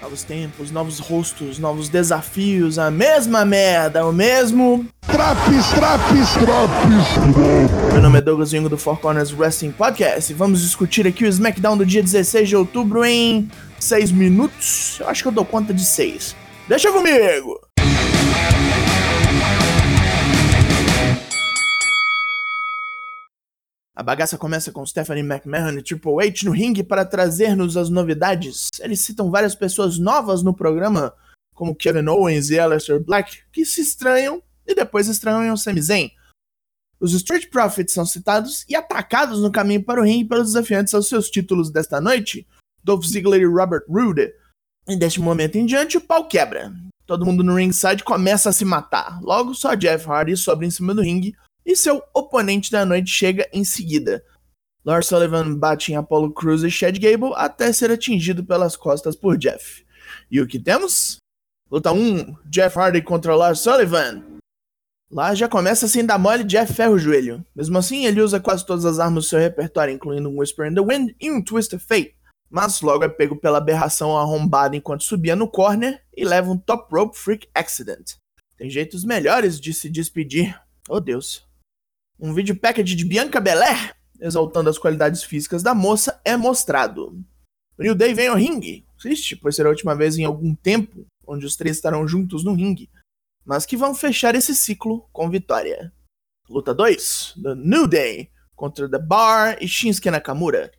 Novos tempos, novos rostos, novos desafios, a mesma merda, o mesmo. Traps, traps, traps. Meu nome é Douglas Vingo do Four Corners Wrestling Podcast e vamos discutir aqui o SmackDown do dia 16 de outubro em 6 minutos. Eu acho que eu dou conta de 6. Deixa comigo! A bagaça começa com Stephanie McMahon e Triple H no ringue para trazer-nos as novidades. Eles citam várias pessoas novas no programa, como Kevin Owens e Aleister Black, que se estranham e depois estranham o Sami Zayn. Os Street Profits são citados e atacados no caminho para o ringue pelos desafiantes aos seus títulos desta noite, Dolph Ziggler e Robert Roode. E deste momento em diante, o pau quebra. Todo mundo no ringside começa a se matar. Logo, só Jeff Hardy sobra em cima do ringue e seu oponente da noite chega em seguida. Lars Sullivan bate em Apollo Crews e Chad Gable até ser atingido pelas costas por Jeff. E o que temos? Luta 1, Jeff Hardy contra Lars Sullivan. Lá já começa sem dar mole, Jeff ferra o joelho. Mesmo assim, ele usa quase todas as armas do seu repertório, incluindo um Whisper in the Wind e um Twist of Fate. Mas logo é pego pela aberração arrombada enquanto subia no corner e leva um Top Rope Freak Accident. Tem jeitos melhores de se despedir. Oh Deus. Um vídeo package de Bianca Belair, exaltando as qualidades físicas da moça, é mostrado. New Day vem ao ringue, triste, pois será a última vez em algum tempo onde os três estarão juntos no ringue, mas que vão fechar esse ciclo com vitória. Luta 2, The New Day contra The Bar e Shinsuke Nakamura.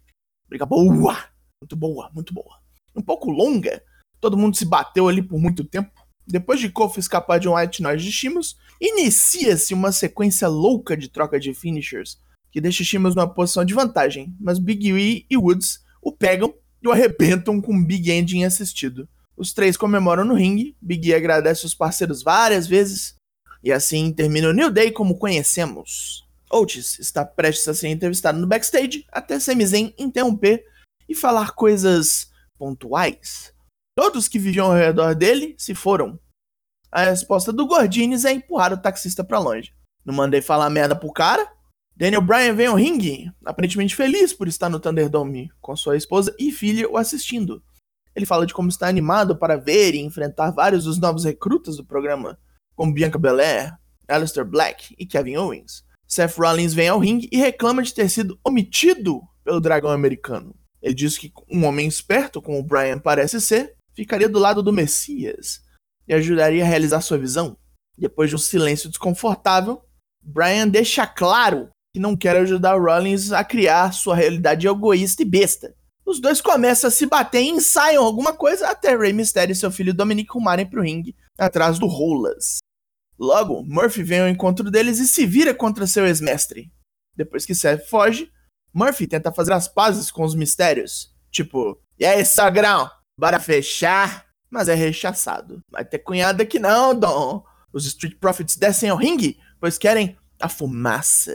Briga boa, muito boa, muito boa. Um pouco longa, todo mundo se bateu ali por muito tempo, depois de Kofi escapar de um White Noise de Shimos, inicia-se uma sequência louca de troca de finishers, que deixa Shimos numa posição de vantagem, mas Big E e Woods o pegam e o arrebentam com Big Ending assistido. Os três comemoram no ringue, Big E agradece os parceiros várias vezes, e assim termina o New Day como conhecemos. Otis está prestes a ser entrevistado no backstage até Sami Zayn interromper e falar coisas pontuais Todos que viviam ao redor dele se foram. A resposta do Gordines é empurrar o taxista para longe. Não mandei falar merda pro cara. Daniel Bryan vem ao ringue, aparentemente feliz por estar no Thunderdome, com sua esposa e filha o assistindo. Ele fala de como está animado para ver e enfrentar vários dos novos recrutas do programa, como Bianca Belair, Aleister Black e Kevin Owens. Seth Rollins vem ao ringue e reclama de ter sido omitido pelo dragão americano. Ele diz que um homem esperto, como o Bryan parece ser, ficaria do lado do Messias e ajudaria a realizar sua visão. Depois de um silêncio desconfortável, Brian deixa claro que não quer ajudar Rollins a criar sua realidade egoísta e besta. Os dois começam a se bater e ensaiam alguma coisa até Rey Mysterio e seu filho Dominic rumarem pro ringue atrás do Rolas. Logo, Murphy vem ao encontro deles e se vira contra seu ex-mestre. Depois que Seth foge, Murphy tenta fazer as pazes com os mistérios. Tipo, e aí, sogrão? Bora fechar, mas é rechaçado. Vai ter cunhada que não, Dom. Os Street Profits descem ao ringue, pois querem a fumaça.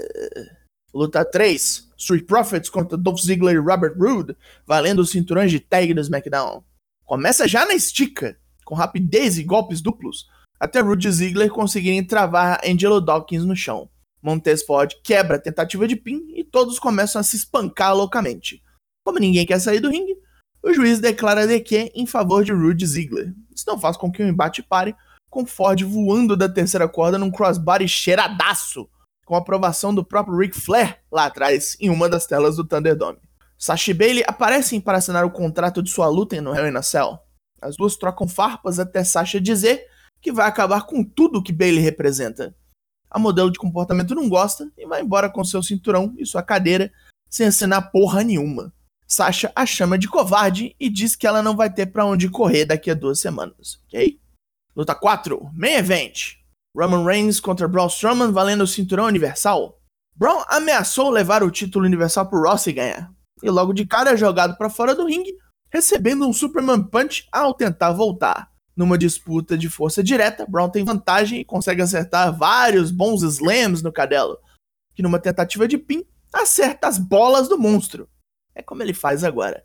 Luta 3. Street Profits contra Dolph Ziggler e Robert Roode, valendo os cinturões de tag do SmackDown. Começa já na estica, com rapidez e golpes duplos, até Roode e Ziggler conseguirem travar Angelo Dawkins no chão. Montez Ford quebra a tentativa de pin e todos começam a se espancar loucamente. Como ninguém quer sair do ringue, o juiz declara DQ em favor de Rude Ziggler. Isso não faz com que o embate pare, com Ford voando da terceira corda num crossbody cheiradaço, com a aprovação do próprio Ric Flair lá atrás, em uma das telas do Thunderdome. Sasha e Bailey aparecem para assinar o contrato de sua luta no Hell in a Cell. As duas trocam farpas até Sasha dizer que vai acabar com tudo que Bailey representa. A modelo de comportamento não gosta e vai embora com seu cinturão e sua cadeira sem assinar porra nenhuma. Sasha a chama de covarde e diz que ela não vai ter para onde correr daqui a duas semanas, ok? Luta 4, Main Event. Roman Reigns contra Braun Strowman valendo o cinturão universal. Braun ameaçou levar o título universal pro Ross e ganhar. E logo de cara é jogado para fora do ringue, recebendo um Superman Punch ao tentar voltar. Numa disputa de força direta, Braun tem vantagem e consegue acertar vários bons slams no cadelo, que numa tentativa de pin, acerta as bolas do monstro. É como ele faz agora.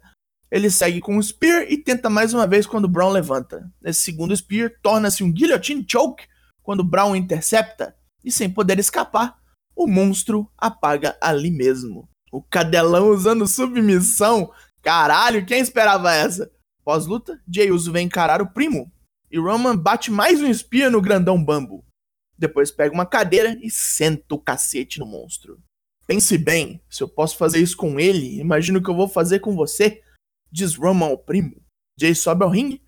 Ele segue com o Spear e tenta mais uma vez quando Brown levanta. Nesse segundo Spear, torna-se um Guillotine Choke quando Brown intercepta, e sem poder escapar, o monstro apaga ali mesmo. O cadelão usando submissão. Caralho, quem esperava essa? Pós-luta, Jay Uso vem encarar o primo, e Roman bate mais um espia no grandão bambu. Depois pega uma cadeira e senta o cacete no monstro. Pense bem, se eu posso fazer isso com ele, imagino o que eu vou fazer com você, diz Roman ao primo. Jay sobe ao ringue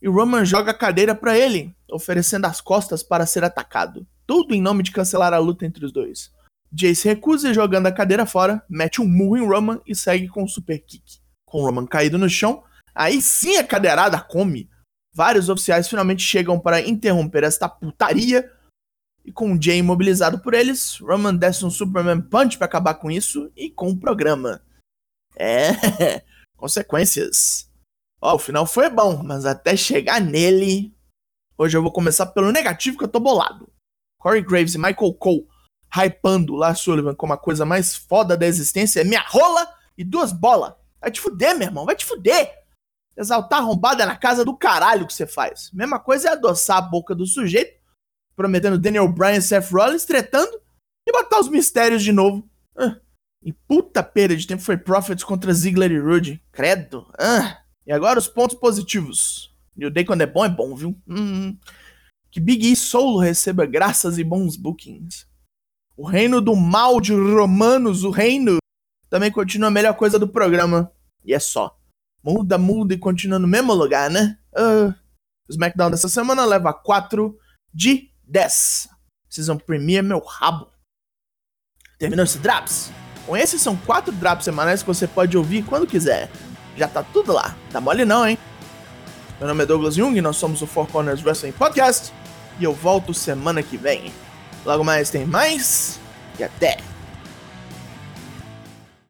e Roman joga a cadeira para ele, oferecendo as costas para ser atacado. Tudo em nome de cancelar a luta entre os dois. Jay se recusa e jogando a cadeira fora, mete um murro em Roman e segue com um super kick. Com Roman caído no chão, aí sim a cadeirada come. Vários oficiais finalmente chegam para interromper esta putaria. E com Jay imobilizado por eles, Roman desce um Superman Punch para acabar com isso e com o programa. É, consequências. Ó, o final foi bom, mas até chegar nele. Hoje eu vou começar pelo negativo que eu tô bolado. Corey Graves e Michael Cole hypando lá Sullivan como a coisa mais foda da existência é minha rola e duas bolas. Vai te fuder, meu irmão, vai te fuder. Exaltar arrombada na casa do caralho que você faz. Mesma coisa é adoçar a boca do sujeito, prometendo Daniel Bryan e Seth Rollins tretando e botar os mistérios de novo. Ah, e puta perda de tempo foi Profits contra Ziggler e Rude. Credo. Ah. E agora os pontos positivos. New Day quando é bom é bom, viu? Hum. Que Big E Solo receba graças e bons bookings. O reino do mal de Romanos, o reino, também continua a melhor coisa do programa. E é só. Muda, muda e continua no mesmo lugar, né? Uh, o SmackDown dessa semana leva 4 de 10. Season Premiere, meu rabo. Terminou esse Drops? Com esses são 4 Drops semanais que você pode ouvir quando quiser. Já tá tudo lá. Tá mole não, hein? Meu nome é Douglas Jung, nós somos o Four Corners Wrestling Podcast. E eu volto semana que vem. Logo mais tem mais e até!